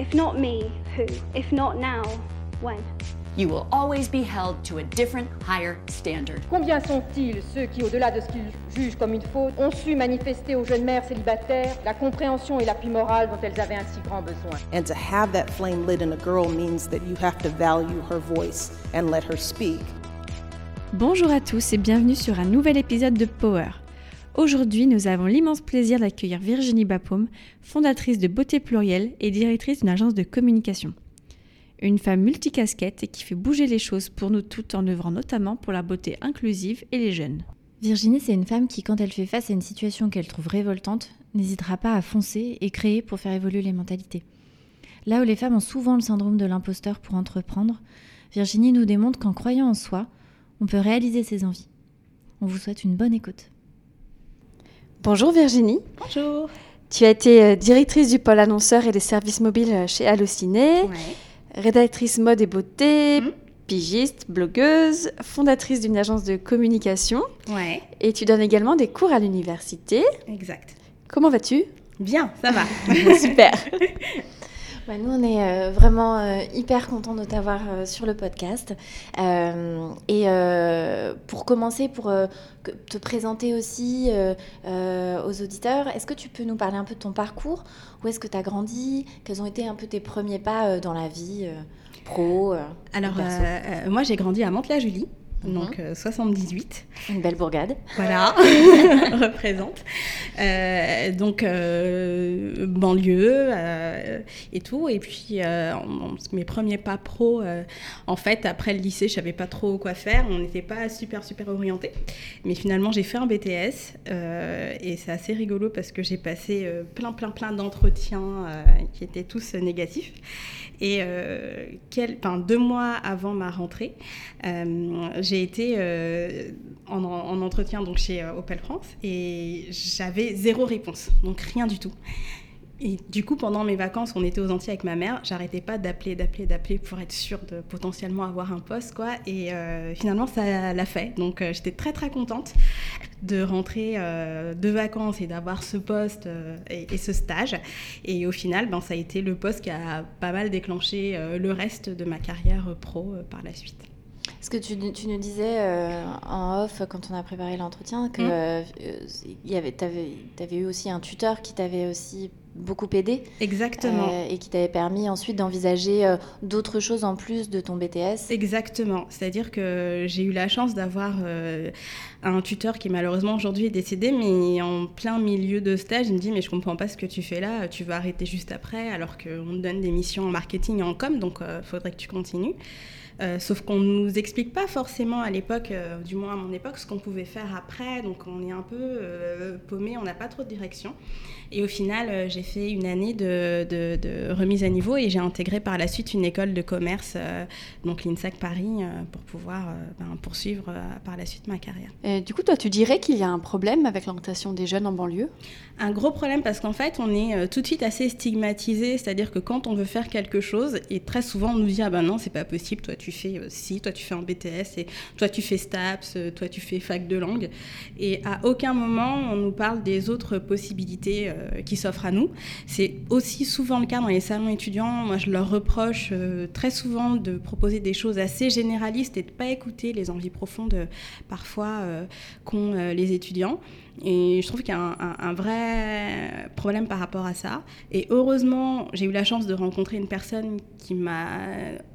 If not me, who? If not now, when? You will always be held to a different, higher standard. Combien sont-ils ceux qui, au-delà de ce qu'ils jugent comme une faute, ont su manifester aux jeunes mères célibataires la compréhension et l'appui moral dont elles avaient un si grand besoin? And to have that flame lit in a girl means that you have to value her voice and let her speak. Bonjour à tous et bienvenue sur un nouvel épisode de Power. Aujourd'hui, nous avons l'immense plaisir d'accueillir Virginie Bapaume, fondatrice de Beauté Plurielle et directrice d'une agence de communication. Une femme multicasquette et qui fait bouger les choses pour nous toutes en œuvrant notamment pour la beauté inclusive et les jeunes. Virginie, c'est une femme qui, quand elle fait face à une situation qu'elle trouve révoltante, n'hésitera pas à foncer et créer pour faire évoluer les mentalités. Là où les femmes ont souvent le syndrome de l'imposteur pour entreprendre, Virginie nous démontre qu'en croyant en soi, on peut réaliser ses envies. On vous souhaite une bonne écoute. Bonjour Virginie. Bonjour. Tu as été euh, directrice du pôle annonceur et des services mobiles euh, chez Allociné. Ouais. rédactrice mode et beauté, Mhm. pigiste, blogueuse, fondatrice d'une agence de communication Ouais, et tu donnes également des cours à l'université. exact. Comment vas-tu? Bien, ça va. Super. Bah, nous, on est euh, vraiment euh, hyper contents de t'avoir euh, sur le podcast. Et pour commencer, pour te présenter aussi aux auditeurs, est-ce que tu peux nous parler un peu de ton parcours? Où est-ce que tu as grandi? Quels ont été un peu tes premiers pas dans la vie pro Alors, moi, j'ai grandi à Mantes-la-Jolie, Mhm. donc euh, 78. Une belle bourgade. Voilà, représente. Euh, donc, euh, banlieue euh, et tout. Et puis, euh, mes premiers pas pro, euh, en fait, après le lycée, je savais pas trop quoi faire. On n'était pas super, super orienté. Mais finalement, j'ai fait un BTS. euh, et c'est assez rigolo parce que j'ai passé euh, plein, plein, plein d'entretiens euh, qui étaient tous euh, négatifs. Et euh, deux mois avant ma rentrée, euh, j'ai été euh, en, en entretien donc chez Opel France et j'avais zéro réponse, donc rien du tout. Et du coup, pendant mes vacances, on était aux Antilles avec ma mère, j'arrêtais pas d'appeler, d'appeler, d'appeler pour être sûre de potentiellement avoir un poste, quoi. Et euh, finalement, ça l'a fait. Donc, euh, j'étais très, très contente de rentrer euh, de vacances et d'avoir ce poste et, ce stage. Et au final, ben, ça a été le poste qui a pas mal déclenché le reste de ma carrière pro par la suite. Est-ce que tu, tu nous disais euh, en off quand on a préparé l'entretien que Mm. euh, y avait, t'avais, t'avais eu aussi un tuteur qui t'avait aussi beaucoup aidé Exactement. euh, et qui t'avait permis ensuite d'envisager d'autres choses en plus de ton BTS. Exactement. C'est-à-dire que j'ai eu la chance d'avoir un tuteur qui malheureusement aujourd'hui est décédé, mais en plein milieu de stage, il me dit mais je comprends pas ce que tu fais là, tu vas arrêter juste après, alors qu'on te donne des missions en marketing et en com, donc il faudrait que tu continues. Euh, sauf qu'on ne nous explique pas forcément à l'époque, euh, du moins à mon époque, ce qu'on pouvait faire après. Donc on est un peu euh, paumé, on n'a pas trop de direction. Et au final, j'ai fait une année de, de- de remise à niveau et j'ai intégré par la suite une école de commerce, donc l'INSAC Paris, pour pouvoir ben, poursuivre par la suite ma carrière. Et du coup, toi, tu dirais qu'il y a un problème avec l'orientation des jeunes en banlieue? Un gros problème parce qu'en fait, on est tout de suite assez stigmatisé, c'est-à-dire que quand on veut faire quelque chose, et très souvent on nous dit ah ben non c'est pas possible, toi tu fais euh, ci, toi tu fais un BTS, et toi tu fais STAPS, euh, toi tu fais fac de langue, et à aucun moment on nous parle des autres possibilités euh, qui s'offrent à nous. C'est aussi souvent le cas dans les salons étudiants. Moi je leur reproche très souvent de proposer des choses assez généralistes et de pas écouter les envies profondes parfois qu'ont les étudiants. Et je trouve qu'il y a un, un- un vrai problème par rapport à ça. Et heureusement, j'ai eu la chance de rencontrer une personne qui m'a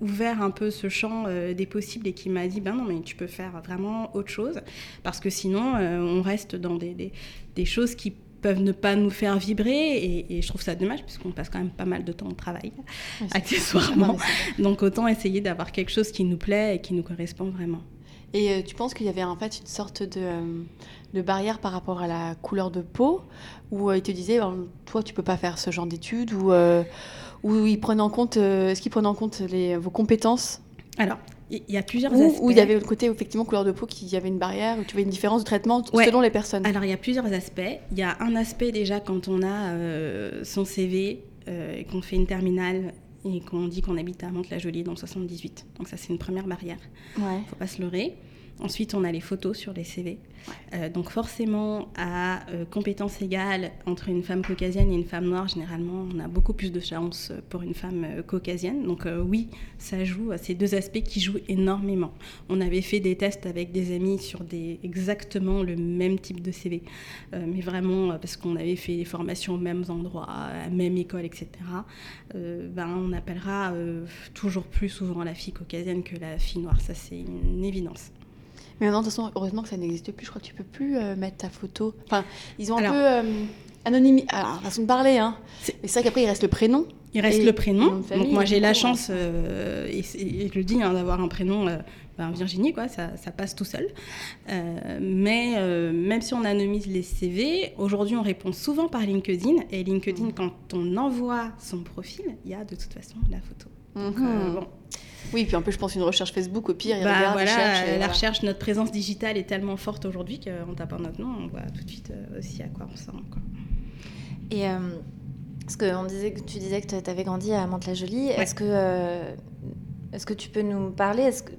ouvert un peu ce champ euh, des possibles et qui m'a dit, ben non, mais tu peux faire vraiment autre chose. Parce que sinon, euh, on reste dans des, des- des choses qui peuvent ne pas nous faire vibrer. Et, et je trouve ça dommage, puisqu'on passe quand même pas mal de temps au travail, accessoirement. Donc autant essayer d'avoir quelque chose qui nous plaît et qui nous correspond vraiment. Et euh, tu penses qu'il y avait en fait une sorte de, euh, de barrière par rapport à la couleur de peau où euh, ils te disaient toi tu peux pas faire ce genre d'études ou où ils prennent en compte est-ce qu'ils prennent en compte les, vos compétences? Alors, il y a plusieurs ou aspects. où il y avait le côté effectivement couleur de peau qui y avait une barrière où tu avais une différence de traitement Ouais. selon les personnes. Alors, il y a plusieurs aspects. Il y a un aspect déjà quand on a euh, son CV euh, et qu'on fait une terminale et qu'on dit qu'on habite à Mantes-la-Jolie dans le 78. Donc ça, c'est une première barrière. Ouais. faut pas se leurrer. Ensuite, on a les photos sur les CV. Euh, donc forcément, à euh, compétences égales entre une femme caucasienne et une femme noire, généralement, on a beaucoup plus de chance pour une femme euh, caucasienne. Donc oui, ça joue à ces deux aspects qui jouent énormément. On avait fait des tests avec des amis sur des, exactement le même type de CV, mais vraiment parce qu'on avait fait des formations aux mêmes endroits, à la même école, etc. ben, on appellera toujours plus souvent la fille caucasienne que la fille noire. Ça, c'est une évidence. Mais maintenant, de toute façon, heureusement que ça n'existe plus. Je crois que tu peux plus euh, mettre ta photo. Enfin, ils ont un peu euh, anonymisé. Alors, façon de parler, hein. C'est vrai qu'après, il reste le prénom. Il reste le prénom. Donc, moi, j'ai la chance, euh, et, je le dis, hein, d'avoir un prénom. Ben, Virginie, quoi, ça, ça, passe tout seul. mais même si on anonymise les CV, aujourd'hui on répond souvent par LinkedIn. Et LinkedIn, quand on envoie son profil, il y a de toute façon la photo. Donc, mhm. bon, oui, puis en plus, je pense une recherche Facebook, au pire, il bah, voilà, la recherche, notre présence digitale est tellement forte aujourd'hui qu'en tapant notre nom, on voit tout de suite euh, aussi à quoi on ressemble. Et euh, parce que on disait, tu disais que tu avais grandi à Mantes-la-Jolie. Est-ce que, euh, est-ce que tu peux nous parler est-ce que,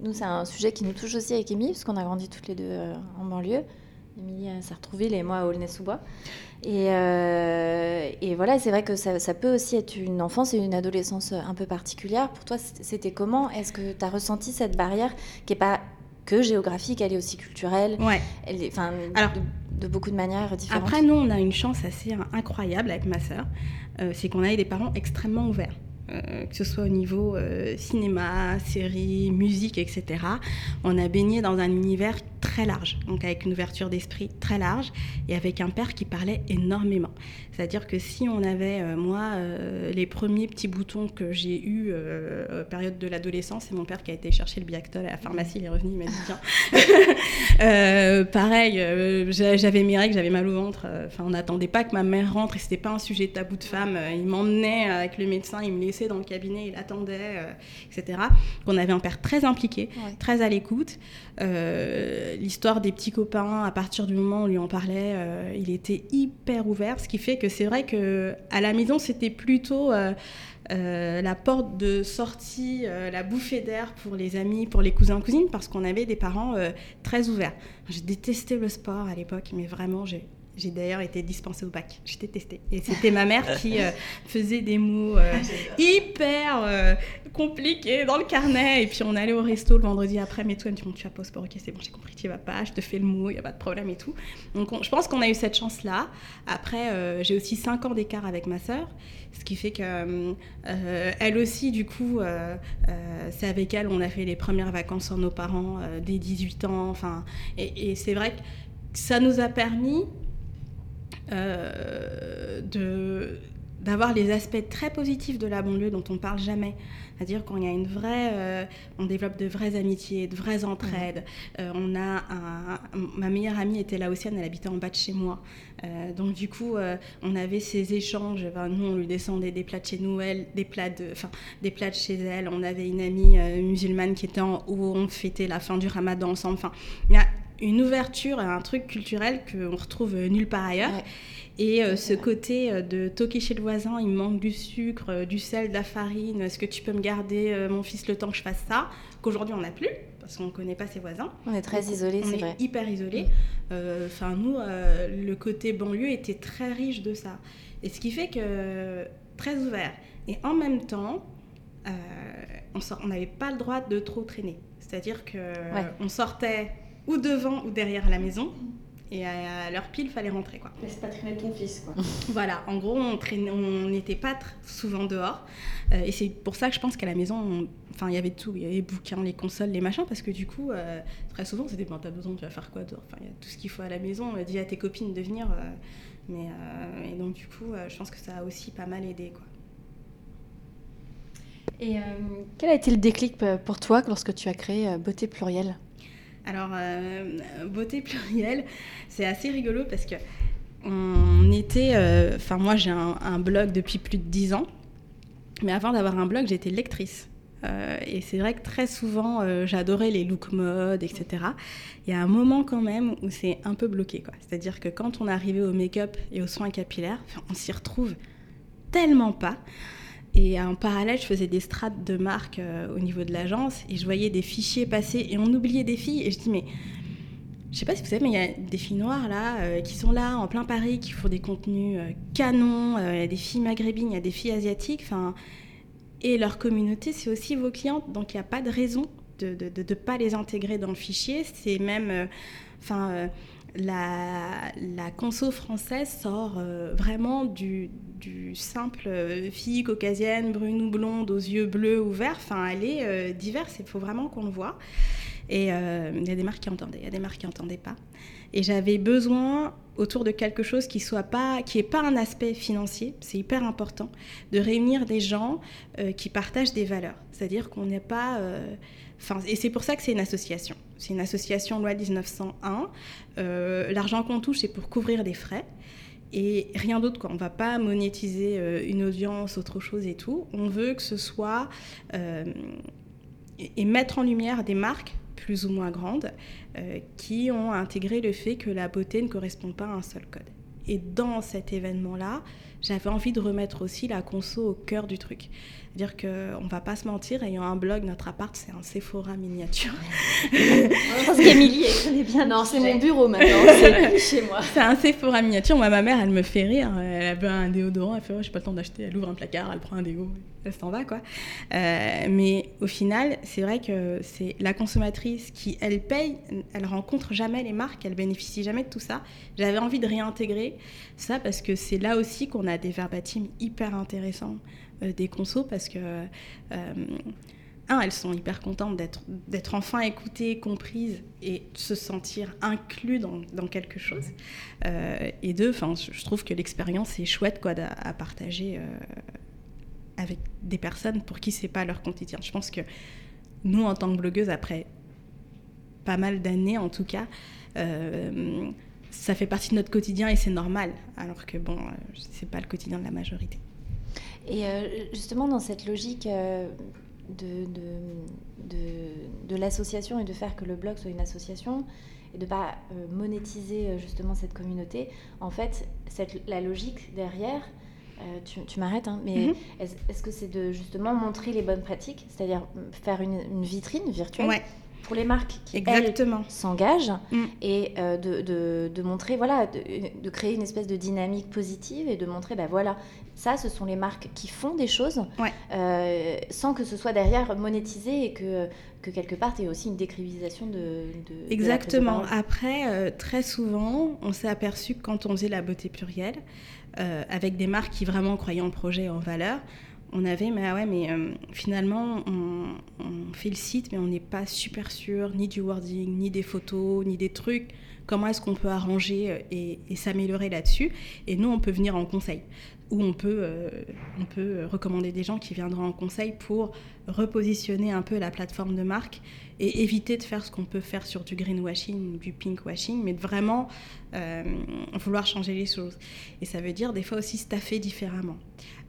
Nous, c'est un sujet qui nous touche aussi avec Émilie, parce qu'on a grandi toutes les deux en banlieue. Émilie à Sartrouville et moi à Aulnay-sous-Bois. Et, euh, et, voilà, c'est vrai que ça, ça, peut aussi être une enfance et une adolescence un peu particulière. Pour toi, c'était comment? Est-ce que tu as ressenti cette barrière qui n'est pas que géographique, elle est aussi culturelle? Ouais. Elle est, enfin, Alors, de, beaucoup de manières différentes. Après, nous, on a une chance assez incroyable avec ma sœur. Euh, c'est qu'on a des parents extrêmement ouverts. Euh, que ce soit au niveau euh, cinéma, série, musique, etc. On a baigné dans un univers très large, donc avec une ouverture d'esprit très large et avec un père qui parlait énormément. C'est-à-dire que si on avait, euh, moi, les premiers petits boutons que j'ai eus période de l'adolescence, c'est mon père qui a été chercher le Biactol à la pharmacie, il est revenu, il m'a dit tiens. pareil, j'avais mes règles, j'avais mal au ventre. Enfin, on n'attendait pas que ma mère rentre et c'était pas un sujet tabou de femme. Il m'emmenait avec le médecin, il me laissait dans le cabinet, il attendait, euh, etc. On avait un père très impliqué, très à l'écoute. Euh, l'histoire des petits copains, à partir du moment où on lui en parlait, euh, il était hyper ouvert, ce qui fait que c'est vrai que à la maison, c'était plutôt la porte de sortie, la bouffée d'air pour les amis, pour les cousins cousines, parce qu'on avait des parents très ouverts. J'ai détesté le sport à l'époque, mais vraiment, j'ai j'ai d'ailleurs été dispensée au bac. J'étais testée. Et c'était ma mère qui euh, faisait des mots euh, hyper euh, compliqués dans le carnet. Et puis on allait au resto le vendredi après. Mais toi, tu, tu vas pas au sport. Ok, c'est bon, j'ai compris, tu vas pas. Je te fais le mot, il n'y a pas de problème et tout. Donc je pense qu'on a eu cette chance-là. Après, j'ai aussi 5 ans d'écart avec ma sœur. Ce qui fait que elle aussi, du coup, c'est avec elle on a fait les premières vacances sans nos parents dès 18 ans. Enfin, et, et c'est vrai que ça nous a permis de d'avoir les aspects très positifs de la banlieue dont on parle jamais. C'est-à-dire qu'on y a une vraie, euh, on développe de vraies amitiés, de vraies entraides. Euh, on a ma meilleure amie était laotienne, elle habitait en bas de chez moi. donc du coup, on avait ces échanges. nous, on lui descendait des plats de chez nous, elle, des plats de, enfin, des plats de chez elle. On avait une amie musulmane qui était en haut, on fêtait la fin du Ramadan ensemble. Enfin, il y a une ouverture à un truc culturel qu'on retrouve nulle part ailleurs. Et euh, ce côté euh, de toquer chez le voisin, il me manque du sucre, euh, du sel, de la farine, est-ce que tu peux me garder mon fils le temps que je fasse ça? Qu'aujourd'hui on n'a plus, parce qu'on ne connaît pas ses voisins. On est très isolés, c'est vrai. On est hyper isolés. Mm. Enfin, nous, le côté banlieue était très riche de ça. Et ce qui fait que très ouvert. Et en même temps, on n'avait pas le droit de trop traîner. C'est-à-dire qu'on on sortait ou devant ou derrière la maison. Et à l'heure pile, fallait rentrer. Quoi. Laisse pas traîner ton fils. Quoi. voilà, en gros, on n'était pas souvent dehors. Euh, et c'est pour ça que je pense qu'à la maison, enfin, il y avait tout. Il y avait les bouquins, les consoles, les machins. Parce que du coup, euh, très souvent, c'était bon, t'as besoin, tu vas faire quoi dehors? Enfin, il y a tout ce qu'il faut à la maison. dis à tes copines de venir. Euh, mais, et donc, du coup, je pense que ça a aussi pas mal aidé. Quoi. Et quel a été le déclic pour toi lorsque tu as créé Beauté Plurielle? Alors, euh, beauté plurielle, c'est assez rigolo parce que on était. Euh, enfin, moi, j'ai un, blog depuis plus de 10 ans. Mais avant d'avoir un blog, j'étais lectrice. Euh, et c'est vrai que très souvent, j'adorais les looks mode, etc. Il y a un moment quand même où c'est un peu bloqué. C'est-à-dire que quand on arrivé au make-up et aux soins capillaires, on s'y retrouve tellement pas. Et en parallèle, je faisais des strates de marque au niveau de l'agence et je voyais des fichiers passer et on oubliait des filles. Et je dis, mais je sais pas si vous savez, mais il y a des filles noires là euh, qui sont là en plein Paris, qui font des contenus euh, canons. Euh, il y a des filles maghrébines, il y a des filles asiatiques. Et leur communauté, c'est aussi vos clientes. Donc il n'y a pas de raison de ne pas les intégrer dans le fichier. C'est même. La, conso française sort vraiment du, simple fille caucasienne, brune ou blonde, aux yeux bleus ou verts. Enfin, elle est diverse, il faut vraiment qu'on le voit. Et euh, il y a des marques qui entendaient, il y a des marques qui n'entendaient pas. Et j'avais besoin autour de quelque chose qui soit pas, qui pas un aspect financier, c'est hyper important, de réunir des gens euh, qui partagent des valeurs. C'est-à-dire qu'on n'est pas, euh, enfin, et c'est pour ça que c'est une association. C'est une association loi 1901. L'argent qu'on touche, c'est pour couvrir des frais. Et rien d'autre. On va pas monétiser une audience, autre chose et tout. On veut que ce soit et mettre en lumière des marques plus ou moins grandes, euh, qui ont intégré le fait que la beauté ne correspond pas à un seul code. Et dans cet événement-là, j'avais envie de remettre aussi la conso au cœur du truc. Dire qu'on ne va pas se mentir, ayant un blog, notre appart, c'est un Sephora miniature. Parce qu'Emilie, elle connaît bien. Non, c'est mon bureau maintenant, c'est chez moi. C'est un Sephora miniature. Moi, ma mère, elle me fait rire. Elle avait un déodorant, elle fait oh, j'ai pas le temps d'acheter. Elle ouvre un placard, elle prend un déo, elle s'en va, quoi. Euh, mais au final, c'est vrai que c'est la consommatrice qui, elle paye, elle rencontre jamais les marques, elle bénéficie jamais de tout ça. J'avais envie de réintégrer ça parce que c'est là aussi qu'on a des verbatims hyper intéressants euh, des consos parce que, euh, un, elles sont hyper contentes d'être enfin écoutées, comprises et se sentir inclus dans, quelque chose. Euh, et deux, je trouve que l'expérience est chouette quoi, à, partager avec des personnes pour qui c'est pas leur quotidien. Je pense que nous, en tant que blogueuse, après pas mal d'années en tout cas, ça fait partie de notre quotidien et c'est normal, alors que bon, c'est pas le quotidien de la majorité. Et euh, justement, dans cette logique euh, de, de, de, l'association et de faire que le blog soit une association et de ne pas euh, monétiser justement cette communauté, en fait, cette, la logique derrière, tu, m'arrêtes, hein, mais mhm. est-ce que c'est de justement montrer les bonnes pratiques, c'est-à-dire faire une, une vitrine virtuelle? Pour les marques qui s'engagent mm. et euh, de, de, montrer, voilà, de, créer une espèce de dynamique positive et de montrer, ben voilà, ça, ce sont les marques qui font des choses euh, sans que ce soit derrière monétisé et que, que quelque part, il y ait aussi une décrivilisation de. Exactement. Après, euh, très souvent, on s'est aperçu que quand on faisait la beauté plurielle, avec des marques qui vraiment croyaient en projet en valeur, on avait, mais ah ouais, mais euh, finalement, on, fait le site, mais on n'est pas super sûr ni du wording, ni des photos, ni des trucs. Comment est-ce qu'on peut arranger euh, et, s'améliorer là-dessus? Et nous, on peut venir en conseil. Ou on peut, euh, on peut recommander des gens qui viendront en conseil pour repositionner un peu la plateforme de marque et éviter de faire ce qu'on peut faire sur du greenwashing du pinkwashing, mais de vraiment vouloir changer les choses. Et ça veut dire des fois aussi staffer différemment.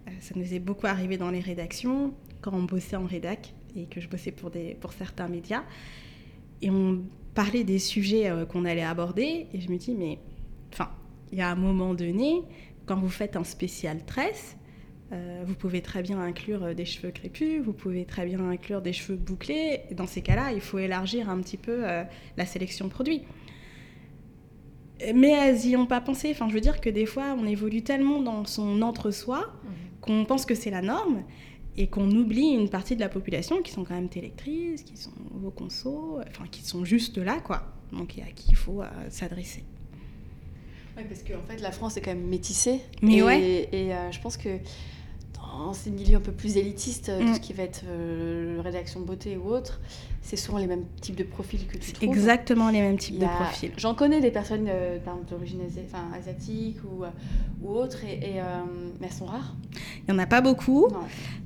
Euh, ça nous est beaucoup arrivé dans les rédactions, quand on bossait en rédac et que je bossais pour, des, pour certains médias. Et on parlait des sujets euh, qu'on allait aborder. Et je me dis, mais enfin, il y a un moment donné, quand vous faites un spécial tresse, euh, vous pouvez très bien inclure des cheveux crépus, vous pouvez très bien inclure des cheveux bouclés. Dans ces cas-là, il faut élargir un petit peu la sélection produit mais elles n'y ont pas pensé. Enfin, je veux dire que des fois, on évolue tellement dans son entre-soi mhm qu'on pense que c'est la norme et qu'on oublie une partie de la population qui sont quand même télélectrices, qui sont vos consos, enfin qui sont juste là, quoi. Donc et à qui il faut euh, s'adresser. Oui, parce qu'en fait, la France est quand même métissée. Mais et, ouais. Et euh, je pense que dans ces milieux un peu plus élitistes, tout mm. ce qui va être euh, rédaction beauté ou autre, c'est souvent les mêmes types de profils que tu trouves. Exactement les mêmes types de profils. J'en connais des personnes euh, d'origine enfin, asiatique ou, euh, ou autre, et, euh, mais elles sont rares. Il n'y en a pas beaucoup.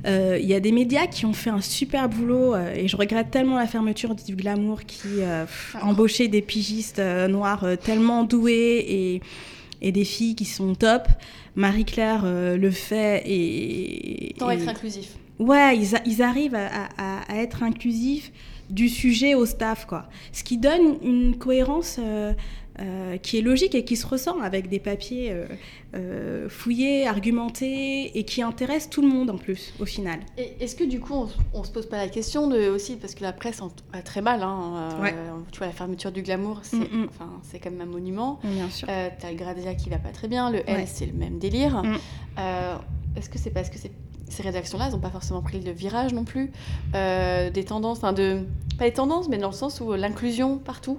Il y a des médias qui ont fait un super boulot, et je regrette tellement la fermeture du Glamour qui ah. embauchait des pigistes noirs tellement doués et, et, des filles qui sont top. Marie-Claire le fait et... Tant être inclusif. Ouais, ils, ils arrivent à, à, à être inclusifs du sujet au staff, quoi. Ce qui donne une cohérence euh, euh, qui est logique et qui se ressent avec des papiers euh, euh, fouillés, argumentés et qui intéresse tout le monde en plus au final. Est-ce que du coup on, on, se pose pas la question de aussi parce que la presse va très mal, hein, ouais. tu vois la fermeture du glamour, c'est mm enfin, quand même un monument. Bien sûr. T'as le Gradéa qui va pas très bien, le L ouais. c'est le même délire. Mm. est-ce que c'est parce que c'est ces rédactions-là, elles n'ont pas forcément pris le virage non plus euh, des tendances, enfin de pas les tendances, mais dans le sens où l'inclusion partout.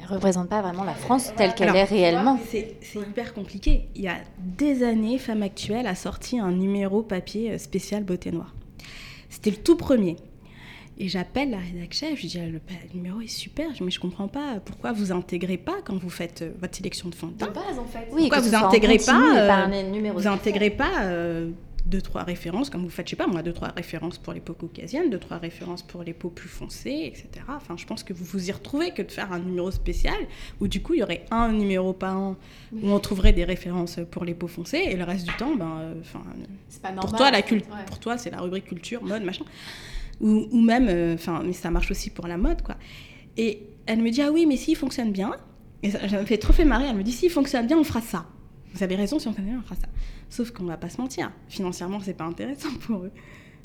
Elle représente pas vraiment la France telle qu'elle est réellement. C'est hyper compliqué. Il y a des années, Femme Actuelle a sorti un numéro papier spécial beauté noire. C'était le tout premier. Et j'appelle la rédaction chef, je dis le, le, numéro est super, mais je comprends pas pourquoi vous intégrez pas quand vous faites euh, votre sélection de fond de teint? De base en fait. Oui, pourquoi vous intégrez pas, euh, vous intégrez pas euh, deux trois références comme vous faites je sais pas moi deux trois références pour les peaux caucasiennes deux trois références pour les peaux plus foncées etc enfin je pense que vous vous y retrouvez que de faire un numéro spécial où du coup il y aurait un numéro par an où on trouverait des références pour les peaux foncées et le reste du temps ben enfin euh, pour toi la culte ouais. pour toi c'est la rubrique culture mode machin. Ou, ou même enfin mais ça marche aussi pour la mode quoi. Et elle me dit ah oui mais s'il fonctionne bien et ça, ça me fait trop fait marrer elle me dit s'il fonctionne bien on fera ça vous avez raison si on on fera ça Sauf qu'on va pas se mentir, financièrement, c'est pas intéressant pour eux.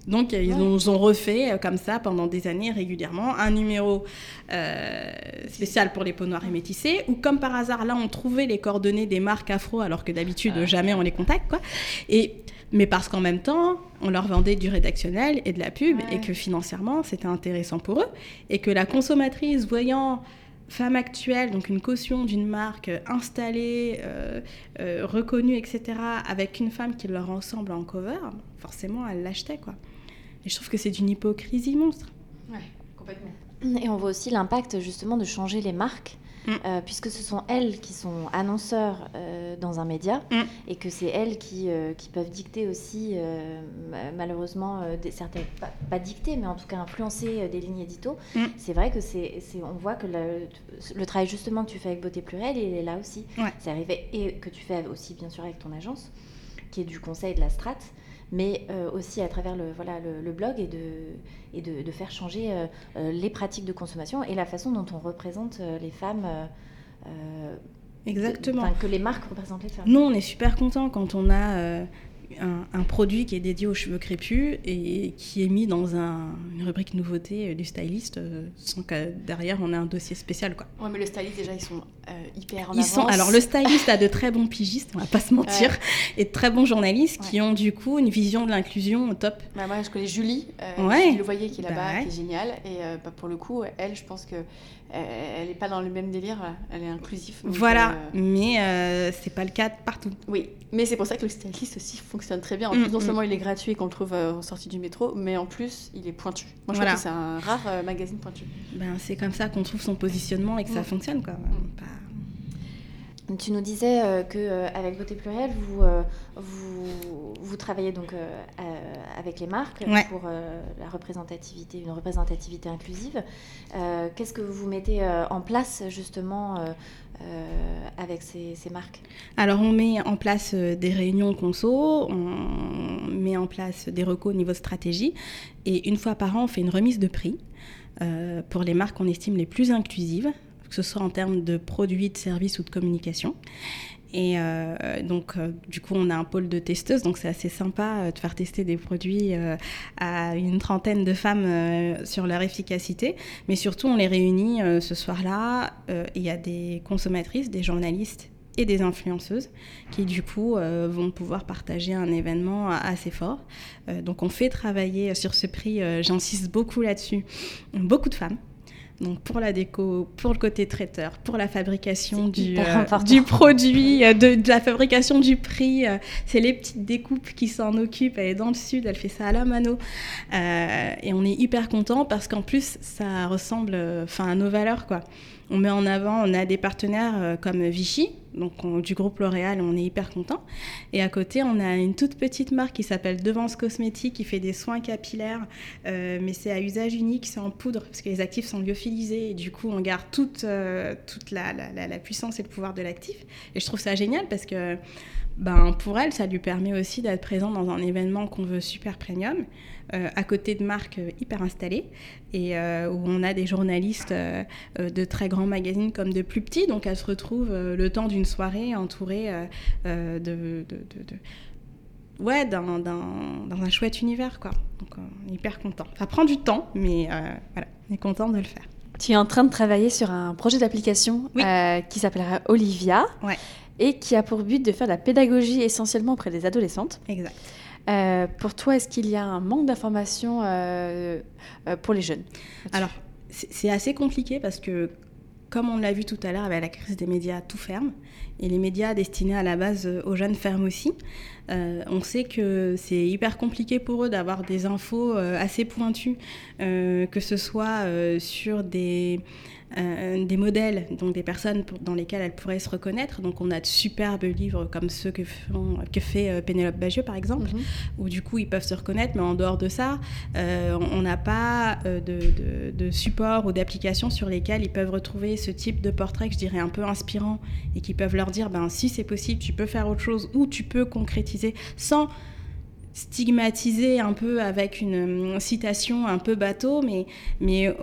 Donc, ils ouais. ont, ont, refait euh, comme ça pendant des années régulièrement un numéro euh, spécial pour les peaux noires et métissées, où comme par hasard, là, on trouvait les coordonnées des marques afro, alors que d'habitude, jamais on les contacte. Quoi. Et, mais parce qu'en même temps, on leur vendait du rédactionnel et de la pub, ouais. et que financièrement, c'était intéressant pour eux, et que la consommatrice, voyant femme actuelle, donc une caution d'une marque installée, euh, euh, reconnue, etc., avec une femme qui leur ressemble en cover, forcément, elle l'achetait, quoi. Et je trouve que c'est d'une hypocrisie monstre. Ouais, complètement. Et on voit aussi l'impact, justement, de changer les marques. Mm. Euh, puisque ce sont elles qui sont annonceurs euh, dans un média mm. et que c'est elles qui, euh, qui, peuvent dicter aussi, malheureusement, des, certaines, pas, pas, dicter, mais en tout cas influencer des lignes édito. Mm. C'est vrai que c'est, on voit que le, le, travail justement que tu fais avec Beauté Plurielle, il est là aussi. Ouais. C'est arrivé et que tu fais aussi bien sûr avec ton agence, qui est du conseil de la strate mais euh, aussi à travers le, voilà, le, le blog et, de, et de, de faire changer euh, les pratiques de consommation et la façon dont on représente euh, les femmes. Exactement. Que les marques représentent les femmes. Nous, on est super contents quand on a un, un, produit qui est dédié aux cheveux crépus et qui est mis dans un, une rubrique nouveauté du styliste euh, sans que derrière on ait un dossier spécial quoi. Ouais mais le styliste déjà ils sont euh, hyper en ils avance. Sont, alors le styliste a de très bons pigistes, on va pas se mentir, ouais. et de très bons journalistes ouais. qui ont du coup une vision de l'inclusion au top. Bah, moi je connais Julie, euh, ouais. Julie Le Voyer qui est là-bas, bah, qui est géniale et bah, pour le coup elle je pense que elle n'est pas dans le même délire, elle est inclusive. Voilà, euh... mais euh, c'est pas le cas partout. Oui, mais c'est pour ça que le styliste aussi fonctionne très bien. En plus, mmh, non seulement mmh. il est gratuit et qu'on le trouve euh, en sortie du métro, mais en plus, il est pointu. Moi, je voilà. trouve que c'est un rare euh, magazine pointu. Ben, c'est comme ça qu'on trouve son positionnement et que mmh. ça fonctionne. Quoi. Pas... Tu nous disais euh, qu'avec euh, Beauté Plurielle, vous, euh, vous, vous, travaillez donc euh, avec les marques ouais. pour la représentativité, une représentativité inclusive. Qu'est-ce que vous mettez en place justement avec ces, ces, marques? Alors on met en place des réunions conso, on met en place des recos au niveau stratégie et une fois par an on fait une remise de prix. pour les marques qu'on estime les plus inclusives, que ce soit en termes de produits, de services ou de communication. Et euh, donc, euh, du coup, on a un pôle de testeuses, donc c'est assez sympa euh, de faire tester des produits à une trentaine de femmes sur leur efficacité. Mais surtout, on les réunit ce soir-là. Il y a des consommatrices, des journalistes et des influenceuses qui du coup vont pouvoir partager un événement assez fort. Donc on fait travailler sur ce prix, j'insiste beaucoup là-dessus, beaucoup de femmes. Donc pour la déco, pour le côté traiteur, pour la fabrication du, euh, du, produit, de, de, la fabrication du prix, euh, c'est les petites découpes qui s'en occupent. Elle est dans le sud, elle fait ça à la mano. Euh, et on est hyper content parce qu'en plus, ça ressemble enfin à nos valeurs. quoi. On met en avant, on a des partenaires comme Vichy, donc on, du groupe L'Oréal, on est hyper content. Et à côté, on a une toute petite marque qui s'appelle Devance Cosmétique, qui fait des soins capillaires, euh, mais c'est à usage unique, c'est en poudre, parce que les actifs sont lyophilisés, et du coup, on garde toute, euh, toute la, la, puissance et le pouvoir de l'actif. Et je trouve ça génial parce que ben, pour elle, ça lui permet aussi d'être présent dans un événement qu'on veut super premium, euh, à côté de marques euh, hyper installées, et euh, où on a des journalistes de très grands magazines comme de plus petits. Donc elle se retrouve le temps d'une soirée entourée de, de, de, ouais, dans, dans, un chouette univers. Quoi. Donc on est hyper content. Ça prend du temps, mais voilà, on est content de le faire. Tu es en train de travailler sur un projet d'application qui s'appellera Olivia. Ouais et qui a pour but de faire de la pédagogie essentiellement auprès des adolescentes. Exact. Euh, pour toi, est-ce qu'il y a un manque d'informations euh, euh, pour les jeunes? Alors, c'est assez compliqué parce que, comme on l'a vu tout à l'heure avec la crise des médias, tout ferme. Et les médias destinés à la base aux jeunes ferment aussi. on sait que c'est hyper compliqué pour eux d'avoir des infos assez pointues, que ce soit sur des des modèles, donc des personnes dans lesquelles elle pourrait se reconnaître. Donc on a de superbes livres comme ceux que, que fait euh, Pénélope Bagieux par exemple, mhm. où du coup ils peuvent se reconnaître, mais en dehors de ça, euh, on n'a pas de, de, support ou d'application sur lesquelles ils peuvent retrouver ce type de portrait que je dirais un peu inspirant et qui peuvent leur dire, ben si c'est possible, tu peux faire autre chose ou tu peux concrétiser sans stigmatisé un peu avec une, citation un peu bateau, mais, mais euh,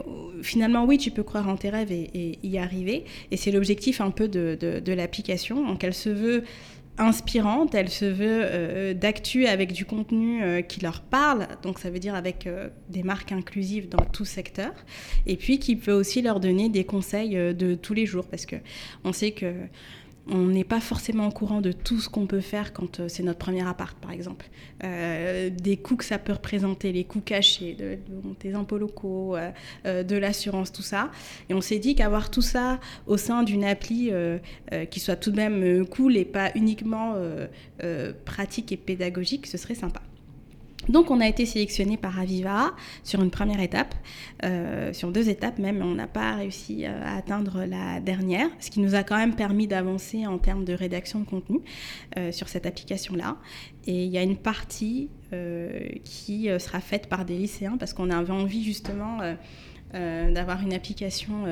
finalement, oui, tu peux croire en tes rêves et, y arriver. Et c'est l'objectif un peu de, de, l'application. Donc, elle se veut inspirante, elle se veut euh, d'actu avec du contenu euh, qui leur parle, donc ça veut dire avec des marques inclusives dans tout secteur, et puis qui peut aussi leur donner des conseils de tous les jours, parce que on sait que on n'est pas forcément au courant de tout ce qu'on peut faire quand euh, c'est notre premier appart, par exemple. Euh, des coûts que ça peut représenter, les coûts cachés, de, des impôts locaux, euh, de l'assurance, tout ça. Et on s'est dit qu'avoir tout ça au sein d'une appli qui soit tout de même cool et pas uniquement pratique et pédagogique, ce serait sympa. Donc on a été sélectionné par Aviva sur une première étape, euh, sur deux étapes même, on n'a pas réussi euh, à atteindre la dernière, ce qui nous a quand même permis d'avancer en termes de rédaction de contenu euh, sur cette application-là. Et il y a une partie qui sera faite par des lycéens parce qu'on avait envie justement d'avoir une application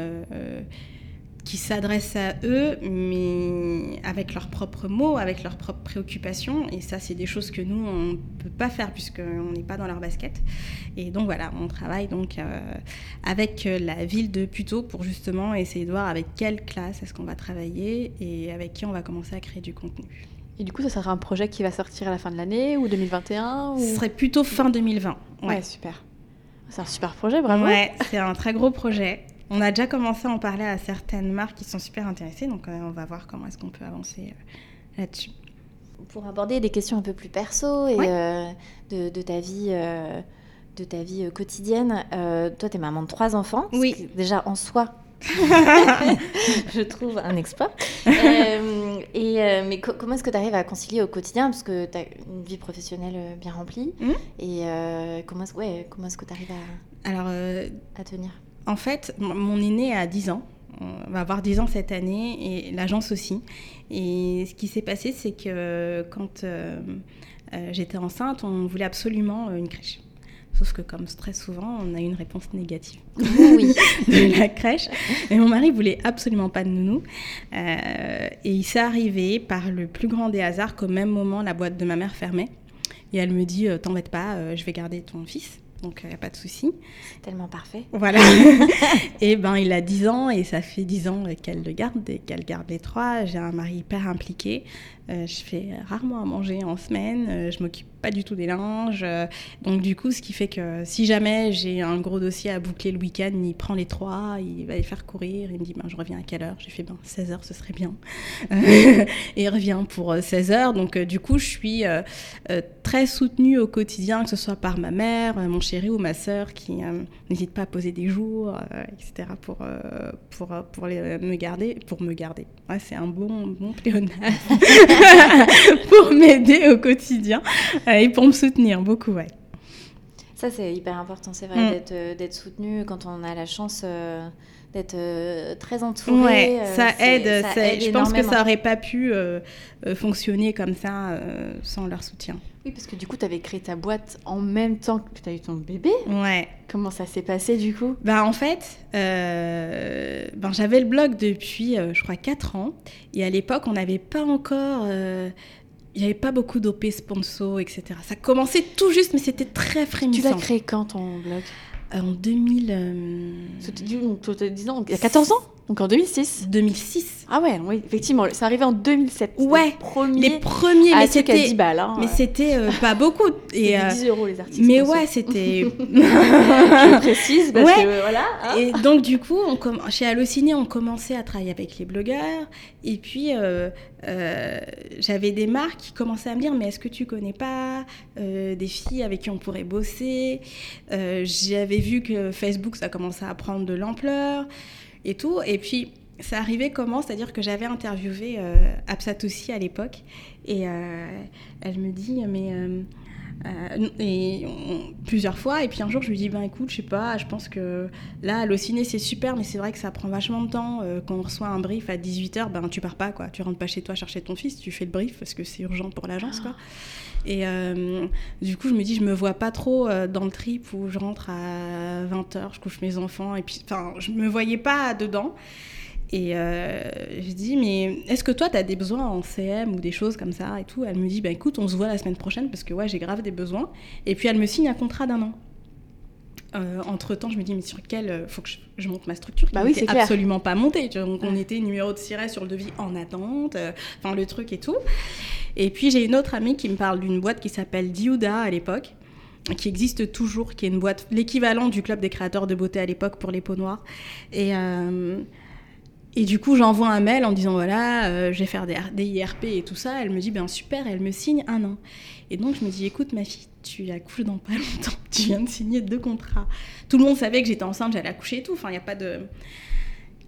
qui s'adressent à eux, mais avec leurs propres mots, avec leurs propres préoccupations. Et ça, c'est des choses que nous, on ne peut pas faire puisqu'on n'est pas dans leur basket. Et donc voilà, on travaille donc euh, avec la ville de Puteaux pour justement essayer de voir avec quelle classe est-ce qu'on va travailler et avec qui on va commencer à créer du contenu. Et du coup, ça sera un projet qui va sortir à la fin de l'année ou 2021 ou... Ce serait plutôt fin 2020. Ouais, super. C'est un super projet, vraiment. Ouais, c'est un très gros projet. On a déjà commencé à en parler à certaines marques qui sont super intéressées, donc euh, on va voir comment est-ce qu'on peut avancer euh, là-dessus. Pour aborder des questions un peu plus perso et euh, de, ta vie de ta vie quotidienne. toi, tu es maman de trois enfants. Oui. Déjà, en soi, je trouve un exploit. et, mais comment est-ce que tu arrives à concilier au quotidien? Parce que tu as une vie professionnelle bien remplie. Mmh. Et comment est-ce ouais, comment est que tu arrives à, Alors, à tenir? En fait, mon aîné a 10 ans. On va avoir 10 ans cette année et l'agence aussi. Et ce qui s'est passé, c'est que quand euh, euh, j'étais enceinte, on voulait absolument euh, une crèche. Sauf que comme très souvent, on a eu une réponse négative oui. de la crèche. Et mon mari voulait absolument pas de nounou. et il s'est arrivé par le plus grand des hasards qu'au même moment, la boîte de ma mère fermait. Et elle me dit, t'embête pas, je vais garder ton fils donc il n'y a pas de souci. Tellement parfait. Voilà. et ben il a 10 ans et ça fait 10 ans qu'elle le garde et qu'elle garde les trois. J'ai un mari hyper impliqué. Euh, je fais rarement à manger en semaine. Euh, je m'occupe pas du tout des linges. Euh, donc du coup, ce qui fait que si jamais j'ai un gros dossier à boucler le week-end, il prend les trois, il va les faire courir, il me dit ben, je reviens à quelle heure? J'ai fait ben 16 heures, ce serait bien. et il revient pour 16 heures. Donc du coup, je suis très soutenue au quotidien, que ce soit par ma mère, mon chéri ou ma sœur qui n'hésite pas à poser des jours, etc. pour, pour, pour me garder. Pour me garder. C'est un bon, bon pléonasme. pour m'aider au quotidien euh, et pour me soutenir beaucoup, ouais. Ça, c'est hyper important, c'est vrai, mm. euh, d'être soutenu quand on a la chance euh, d'être très entouré. Ouais, ça, aide, Je pense que ça n'aurait pas pu fonctionner comme ça sans leur soutien. Oui, parce que du coup, tu avais créé ta boîte en même temps que tu as eu ton bébé. Ouais. Comment ça s'est passé du coup? Bah, En fait, euh, ben, j'avais le blog depuis, euh, je crois, 4 ans. Et à l'époque, on n'avait pas encore euh, il n'y avait pas beaucoup d'OP sponsor, etc. Ça commençait tout juste, mais c'était très frémissant. Tu l'as créé quand ton blog En 2000. Euh... C'était 10 ans, il y a 14 ans? Donc en 2006 2006 Ah ouais, oui, effectivement, c'est arrivé en 2007. Ouais, premier les premiers, mais c'était 10 balles. Hein, mais c'était euh, pas beaucoup. Et 10 euros les articles. Mais ouais, c'était. Je précise parce ouais. que voilà. Hein. Et donc du coup, on com... chez Allociné, on commençait à travailler avec les blogueurs. Et puis euh, euh, j'avais des marques qui commençaient à me dire, mais est-ce que tu connais pas des filles avec qui on pourrait bosser? J'avais vu que Facebook, ça commençait à prendre de l'ampleur et tout. Et puis, ça arrivait comment? C'est-à-dire que j'avais interviewé euh, Absatoussi à l'époque et euh, elle me dit, mais. Euh, euh, et plusieurs fois et puis un jour je lui dis ben écoute je sais pas je pense que là l'ociné c'est super mais c'est vrai que ça prend vachement de temps quand on reçoit un brief à 18h ben tu pars pas quoi tu rentres pas chez toi chercher ton fils tu fais le brief parce que c'est urgent pour l'agence quoi et du coup je me dis je me vois pas trop dans le trip où je rentre à 20h je couche mes enfants et puis enfin je me voyais pas dedans et euh, je dis, mais est-ce que toi, tu as des besoins en CM ou des choses comme ça et tout? Elle me dit, bah écoute, on se voit la semaine prochaine parce que ouais, j'ai grave des besoins. Et puis elle me signe un contrat d'un an. Euh, entre temps, je me dis, mais sur quel. Euh, faut que je, monte ma structure qui bah oui, absolument pas montée. Donc, on était numéro de siret sur le devis en attente, enfin, le truc et tout. Et puis, j'ai une autre amie qui me parle d'une boîte qui s'appelle Diuda à l'époque qui existe toujours, qui est une boîte, l'équivalent du club des créateurs de beauté à l'époque pour les peaux noires. Et, et du coup, j'envoie un mail en disant voilà, euh, je vais faire des, des, IRP et tout ça. Elle me dit ben super, elle me signe un an. Et donc je me dis écoute ma fille, tu accouches dans pas longtemps, tu viens de signer deux contrats. Tout le monde savait que j'étais enceinte, j'allais accoucher et tout. Enfin, il n'y a pas de.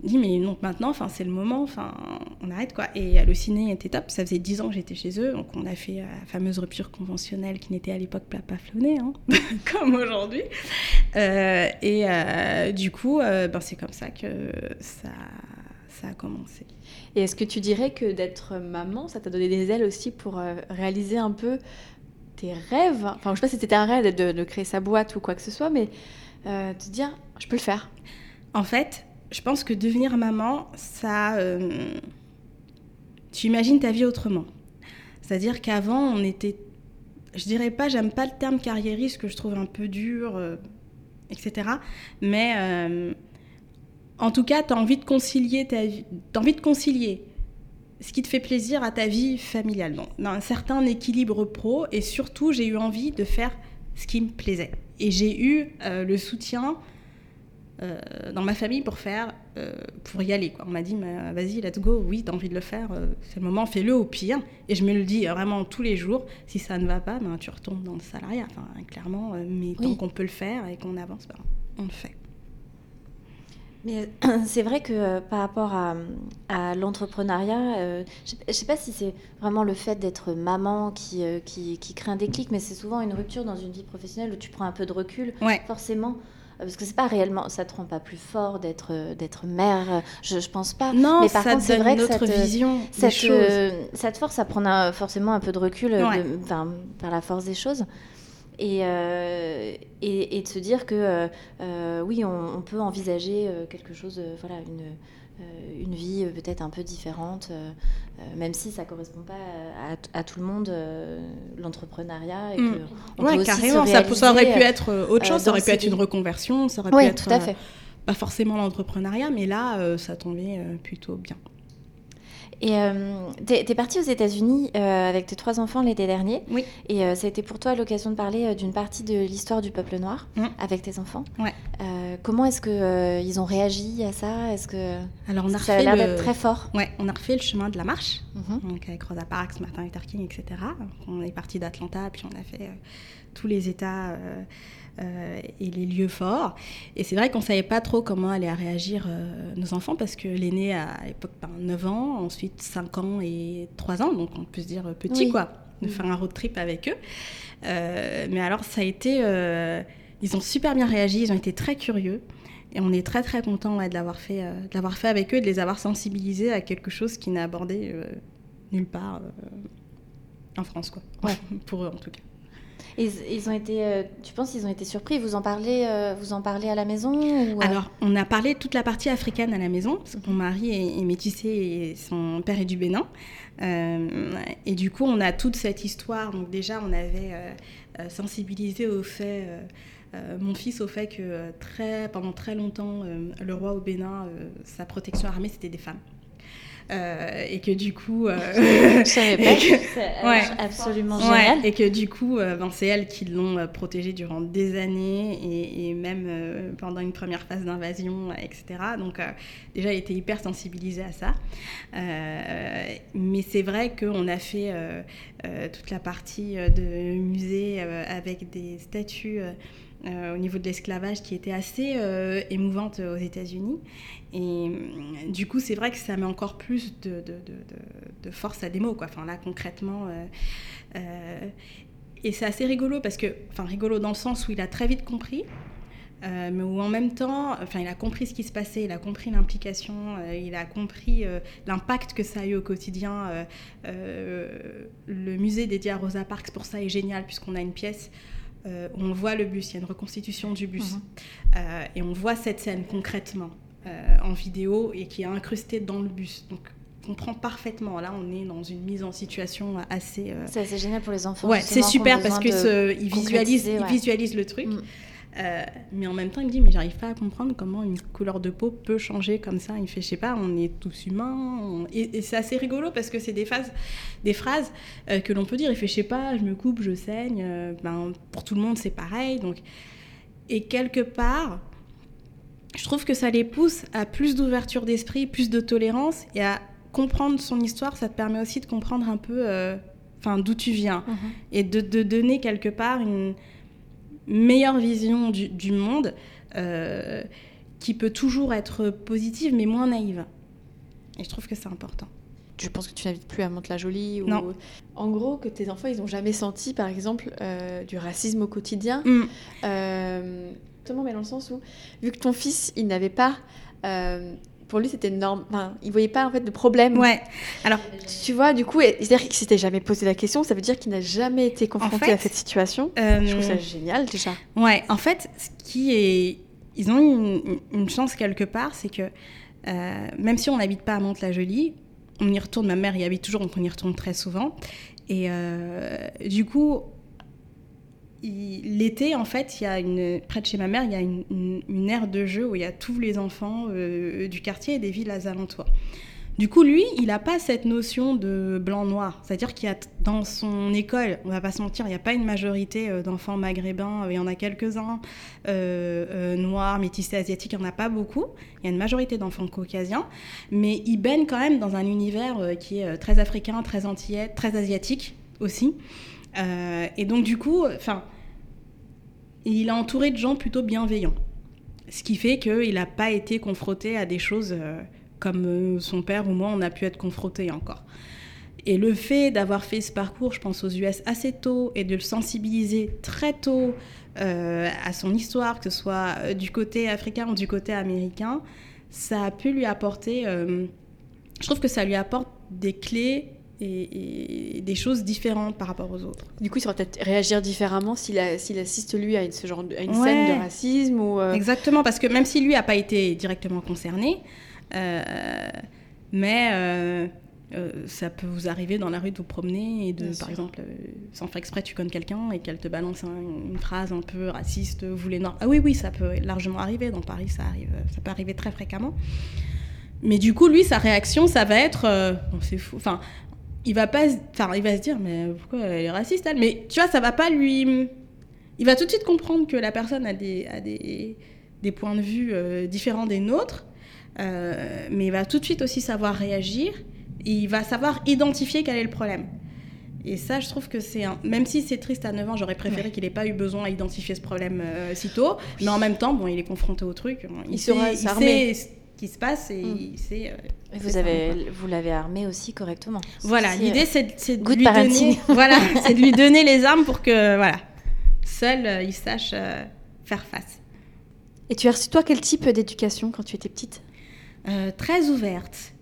Je dis mais donc maintenant, enfin c'est le moment, enfin on arrête quoi. Et le ciné était top. Ça faisait dix ans que j'étais chez eux, donc on a fait la fameuse rupture conventionnelle qui n'était à l'époque pas paflonnée, hein, comme aujourd'hui. Euh, et euh, du coup, ben, c'est comme ça que ça ça a commencé. Et est-ce que tu dirais que d'être maman, ça t'a donné des ailes aussi pour euh, réaliser un peu tes rêves Enfin, je sais pas si c'était un rêve de, créer sa boîte ou quoi que ce soit, mais euh, te dire, je peux le faire. En fait, je pense que devenir maman, ça. Euh, tu imagines ta vie autrement. C'est-à-dire qu'avant, on était. Je dirais pas, j'aime pas le terme carriériste, que je trouve un peu dur, etc. Mais en tout cas, tu as envie de concilier ta envie de concilier ce qui te fait plaisir à ta vie familiale. Donc, un certain équilibre pro et surtout, j'ai eu envie de faire ce qui me plaisait. Et j'ai eu euh, le soutien euh, dans ma famille pour faire, euh, pour y aller. Quoi. On m'a dit, vas-y, let's go, oui, tu as envie de le faire, c'est le moment, fais-le au pire. Et je me le dis vraiment tous les jours, si ça ne va pas, ben, tu retournes dans le salariat, enfin, clairement, mais tant qu'on peut le faire et qu'on avance, ben, on le fait. Mais c'est vrai que euh, par rapport à, l'entrepreneuriat, euh, je ne sais pas si c'est vraiment le fait d'être maman euh, qui, qui, crée un déclic, mais c'est souvent une rupture dans une vie professionnelle où tu prends un peu de recul, forcément. Parce que c'est pas réellement, ça te rend pas plus fort d'être d'être mère, je, je pense pas. Non, mais par ça contre, c'est vrai que ça te, vision ça, te, ça te force à prendre forcément un peu de recul par la force des choses. Euh, et, et, de se dire que euh, euh, oui, on, peut envisager quelque chose, voilà, une, une vie peut-être un peu différente, même si ça correspond pas à, tout le monde, l'entrepreneuriat. Mm. Ouais, carrément, ça, ça, aurait pu être autre chose, ça aurait pu être une reconversion, ça aurait pu être tout à fait. pas forcément l'entrepreneuriat, mais là, ça tombait plutôt bien. Et euh, tu es, partie aux États-Unis euh, avec tes trois enfants l'été dernier. Oui. Et euh, ça a été pour toi l'occasion de parler d'une partie de l'histoire du peuple noir mm. avec tes enfants. Ouais. comment est-ce qu'ils ils ont réagi à ça? Est-ce que Alors on a ça a l'air d'être très fort? Ouais, on a refait le chemin de la marche, mm-hmm. donc avec Rosa Parks, Martin Luther King, etc. On est parti d'Atlanta, puis on a fait tous les États. Euh, et les lieux forts. Et c'est vrai qu'on ne savait pas trop comment allaient réagir euh, nos enfants parce que l'aîné a à l'époque 9 ans, ensuite 5 ans et 3 ans, donc on peut se dire petit quoi, de faire un road trip avec eux. Euh, mais alors ça a été... ils ont super bien réagi, ils ont été très curieux. Et on est très très content de l'avoir fait, de fait avec eux, de les avoir sensibilisés à quelque chose qui n'a abordé nulle part en France, quoi. Ouais. Pour eux en tout cas. Ils ont été, euh, tu penses qu'ils ont été surpris? Vous en parlez, euh, vous en parlez à la maison euh? Alors, on a parlé toute la partie africaine à la maison, parce que mon mari est, est métissé et son père est du Bénin. Et du coup, on a toute cette histoire. Donc déjà, on avait sensibilisé au fait, mon fils au fait que très, pendant très longtemps, le roi au Bénin, sa protection armée, c'était des femmes. Euh, et que du coup, euh, Je savais pas. et que- C'est Ouais. absolument Ouais, génial. et que du coup, euh, ben, c'est elles qui l'ont euh, protégé durant des années et, et même pendant une première phase d'invasion, etc. Donc déjà, il était hyper sensibilisé à ça. Mais c'est vrai qu'on a fait toute la partie de musée avec des statues. Euh, au niveau de l'esclavage qui était assez euh, émouvante aux États-Unis. Et euh, du coup, c'est vrai que ça met encore plus de, de, de, de- force à des mots. Quoi. Enfin, là, concrètement, et c'est assez rigolo parce que, enfin, rigolo dans le sens où il a très vite compris. mais où en même temps, enfin, il a compris ce qui se passait, il a compris l'implication, il a compris l'impact que ça a eu au quotidien. le musée dédié à Rosa Parks, pour ça, est génial puisqu'on a une pièce euh, où on voit le bus, il y a une reconstitution du bus, Mhm. Euh, et on voit cette scène concrètement euh, en vidéo et qui est incrustée dans le bus. Donc, on comprend parfaitement. Là, on est dans une mise en situation assez. euh, C'est assez génial pour les enfants. Ouais, c'est super parce que besoin de ce- il visualise, concrétiser, il ouais. visualise le truc. Mm. Euh, mais en même temps, il me dit, mais j'arrive pas à comprendre comment une couleur de peau peut changer comme ça. Il fait, je sais pas, on est tous humains. on- Et, et c'est assez rigolo parce que c'est des phases, des phrases euh, que l'on peut dire. Il fait, je sais pas, je me coupe, je saigne. euh, ben, pour tout le monde, c'est pareil. Donc, et quelque part, je trouve que ça les pousse à plus d'ouverture d'esprit, plus de tolérance et à comprendre son histoire. Ça te permet aussi de comprendre un peu, enfin, d'où tu viens Mhm. et de, de donner quelque part une meilleure vision du, du monde euh, qui peut toujours être positive mais moins naïve. Et je trouve que c'est important. Je pense que tu n'invites plus à Mantes-la-Jolie ou... Non. En gros, que tes enfants, ils n'ont jamais senti, par exemple, euh, du racisme au quotidien. Mm. Euh, Justement, mais dans le sens où, vu que ton fils, il n'avait pas... pour lui, c'était normal. Enfin, il voyait pas en fait de problème. Ouais. Alors, Tu vois, du coup, c'est-à-dire qu'il s'était jamais posé la question. Ça veut dire qu'il n'a jamais été confronté fait, à cette situation. euh, Je trouve ça génial déjà. Ouais, en fait, ce qui est. Ils ont une, une chance quelque part, c'est que euh, même si on n'habite pas à Mantes-la-Jolie, on y retourne, ma mère y habite toujours, donc on y retourne très souvent. Et euh, du coup, l'été, en fait, il y a une, près de chez ma mère, il y a une, une- aire de jeu où il y a tous les enfants euh, du quartier et des villes alentours. Du coup, lui, il n'a pas cette notion de blanc-noir. C'est-à-dire qu'il y a dans son école, on va pas se mentir, il n'y a pas une majorité euh, d'enfants maghrébins, euh, il y en a quelques-uns, noirs, métissés, asiatiques, il n'y en a pas beaucoup. Il y a une majorité d'enfants caucasiens, mais il baigne quand même dans un univers qui est très africain, très antillais, très asiatique aussi. Et donc, du coup, enfin, il est entouré de gens plutôt bienveillants. Ce qui fait qu'il n'a pas été confronté à des choses euh, comme euh, son père ou moi, on a pu être confrontés encore. Et le fait d'avoir fait ce parcours, je pense, aux US assez tôt et de le sensibiliser très tôt euh, à son histoire, que ce soit du côté africain ou du côté américain, ça a pu lui apporter. je trouve que ça lui apporte des clés et, et des choses différentes par rapport aux autres. Du coup, il saura peut-être réagir différemment s'il assiste, lui, à une, ce genre de, à une Ouais. scène de racisme ou... euh, Exactement, parce que même si lui n'a pas été directement concerné, euh, mais euh, ça peut vous arriver dans la rue de vous promener et de, Bien par sûr. exemple, sans faire exprès, tu connais quelqu'un et qu'elle te balance un- une phrase un peu raciste, vous les. Ah oui, oui, ça peut largement arriver. Dans Paris, ça arrive, ça peut arriver très fréquemment. Mais du coup, lui, sa réaction, ça va être, euh, Bon, c'est fou. Enfin, il va pas, se- enfin, il va se dire, mais pourquoi elle est raciste elle? Mais tu vois, ça va pas lui. Il va tout de suite comprendre que la personne a des, a des, des points de vue euh, différents des nôtres, euh, mais il va tout de suite aussi savoir réagir. Et il va savoir identifier quel est le problème. Et ça, je trouve que c'est un... Même si c'est triste à 9 ans, j'aurais préféré qu'il n'ait pas eu besoin à identifier ce problème euh, si tôt. Mais en même temps, bon, il est confronté au truc. Il, Il sait, il sait ce qui se passe et Mm. sait... euh, c'est vous avez, vous l'avez armé aussi correctement. Voilà, C'est- l'idée c'est de, c'est de lui parenting. donner, voilà, c'est de lui donner les armes pour que voilà, seul euh, il sache euh, faire face. Et tu as reçu, toi, quel type d'éducation quand tu étais petite? Euh, très ouverte,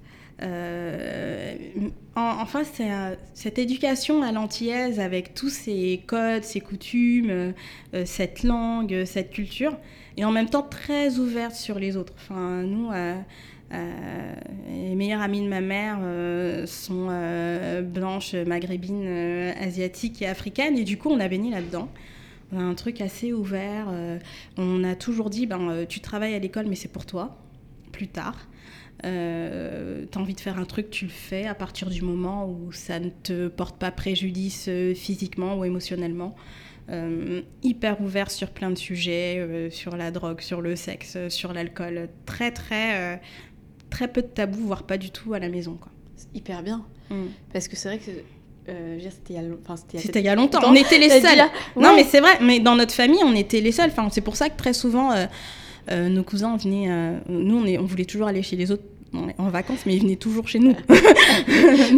enfin, c'est cette éducation à l'antillaise avec tous ces codes, ces coutumes, cette langue, cette culture, et en même temps très ouverte sur les autres. Enfin, nous, euh, les meilleures amies de ma mère euh, sont euh, blanches, maghrébines, asiatiques et africaines. Et du coup, on a baigné là-dedans. On a un truc assez ouvert. on a toujours dit, ben, tu travailles à l'école, mais c'est pour toi, plus tard. Euh, tu as envie de faire un truc, tu le fais à partir du moment où ça ne te porte pas préjudice physiquement ou émotionnellement. Hyper ouvert sur plein de sujets, sur la drogue, sur le sexe, sur l'alcool. Très, très très peu de tabous, voire pas du tout à la maison. Quoi. Hyper bien. Mm. Parce que c'est vrai que euh, c'était il, y a longtemps. On était les seuls. Non, mais c'est vrai. Mais dans notre famille, on était les seuls. Enfin, c'est pour ça que très souvent, euh, euh, nos cousins venaient. nous, on, est, on voulait toujours aller chez les autres en vacances, mais ils venaient toujours chez nous.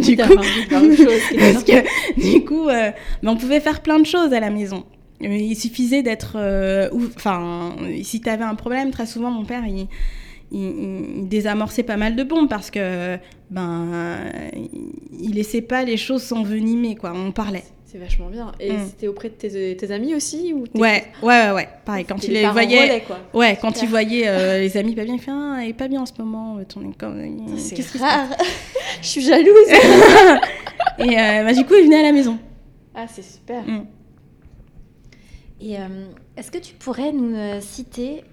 du coup, parce que, du coup on pouvait faire plein de choses à la maison. Il suffisait d'être. Enfin, si tu avais un problème, très souvent, mon père, il il, désamorçait pas mal de bombes parce que ben il laissait pas les choses s'envenimer quoi. On parlait. C'est vachement bien. Et mm. c'était auprès de tes, amis aussi ou ouais, ouais, ouais, Pareil, quand il les voyait, ouais, quand il voyait euh, les amis pas bien, il fait ah, elle est pas bien en ce moment. Euh, ton C'est rare. Je suis jalouse. et euh, bah, du coup, il venait à la maison. Ah, c'est super. Mm. Et est-ce que tu pourrais nous citer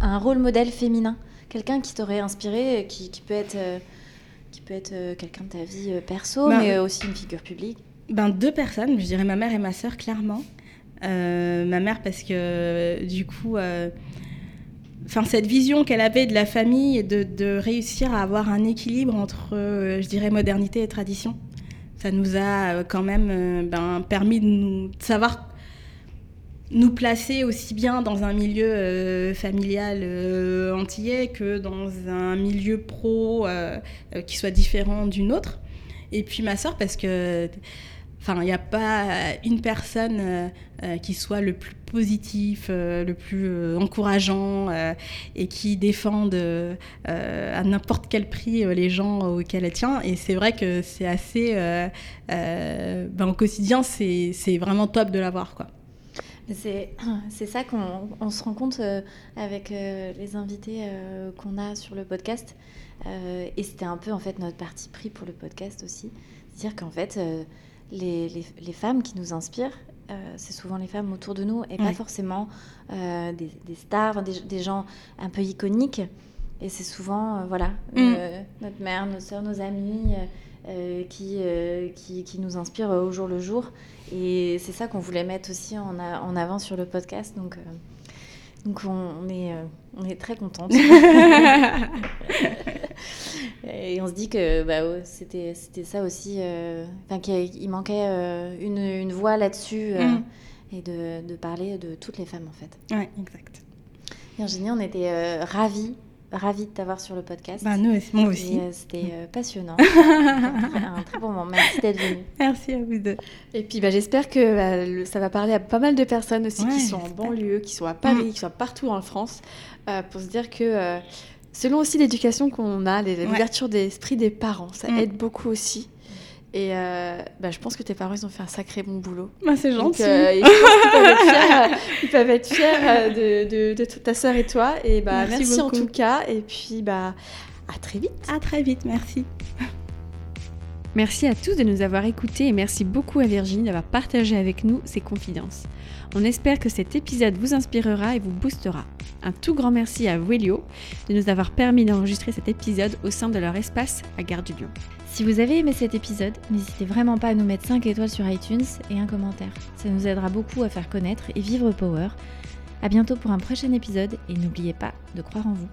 un rôle modèle féminin? Quelqu'un qui t'aurait inspiré, qui, peut être, euh, qui peut être euh, quelqu'un de ta vie euh, perso, ben, mais aussi une figure publique? Ben, Deux personnes, je dirais ma mère et ma sœur, clairement. ma mère, parce que du coup, enfin, cette vision qu'elle avait de la famille et de, de, réussir à avoir un équilibre entre, je dirais, modernité et tradition, ça nous a quand même ben, permis de, savoir nous placer aussi bien dans un milieu euh, familial euh, antillais que dans un milieu pro euh, qui soit différent d'une autre. Et puis ma soeur, parce que enfin il n'y a pas une personne qui soit le plus positif, le plus encourageant et qui défende à n'importe quel prix les gens auxquels elle tient. Et c'est vrai que c'est assez, ben, au quotidien, c'est vraiment top de l'avoir quoi. C'est ça qu'on se rend compte euh, avec euh, les invités euh, qu'on a sur le podcast. et c'était un peu en fait notre parti pris pour le podcast aussi. C'est-à-dire qu'en fait, les, les, femmes qui nous inspirent, c'est souvent les femmes autour de nous et pas forcément des, des, stars, des, des, gens un peu iconiques. Et c'est souvent, voilà, mm. notre mère, nos soeurs, nos amis. qui, qui, qui, nous inspirent au jour le jour. Et c'est ça qu'on voulait mettre aussi en, en, avant sur le podcast. Donc, euh, donc on, est, euh, on est très contente. et on se dit que bah, c'était, c'était ça aussi. Euh, qu'il manquait une, une, voix là-dessus mm. et de, de, parler de toutes les femmes en fait. Oui, exact. Virginie, on était ravis ravie de t'avoir sur le podcast. Bah, nous, moi aussi. Euh, c'était euh, passionnant. un, très, bon moment. Merci d'être venue. Merci à vous deux. Et puis bah, j'espère que bah, ça va parler à pas mal de personnes aussi qui sont en banlieue, qui sont à Paris, mm. qui sont partout en France, euh, pour se dire que selon aussi l'éducation qu'on a, l'ouverture d'esprit des parents, ça mm. aide beaucoup aussi. Et euh, bah, je pense que tes parents, ils ont fait un sacré bon boulot. Bah, c'est gentil. Euh, ils, peuvent être fiers, euh, de, de, ta sœur et toi. Et bah, merci, en tout cas. Et puis, bah, à très vite. À très vite, merci. Merci à tous de nous avoir écoutés et merci beaucoup à Virginie d'avoir partagé avec nous ses confidences. On espère que cet épisode vous inspirera et vous boostera. Un tout grand merci à Wellio de nous avoir permis d'enregistrer cet épisode au sein de leur espace à Gare du Lion. Si vous avez aimé cet épisode, n'hésitez vraiment pas à nous mettre 5 étoiles sur iTunes et un commentaire. Ça nous aidera beaucoup à faire connaître et vivre Power. A bientôt pour un prochain épisode et n'oubliez pas de croire en vous.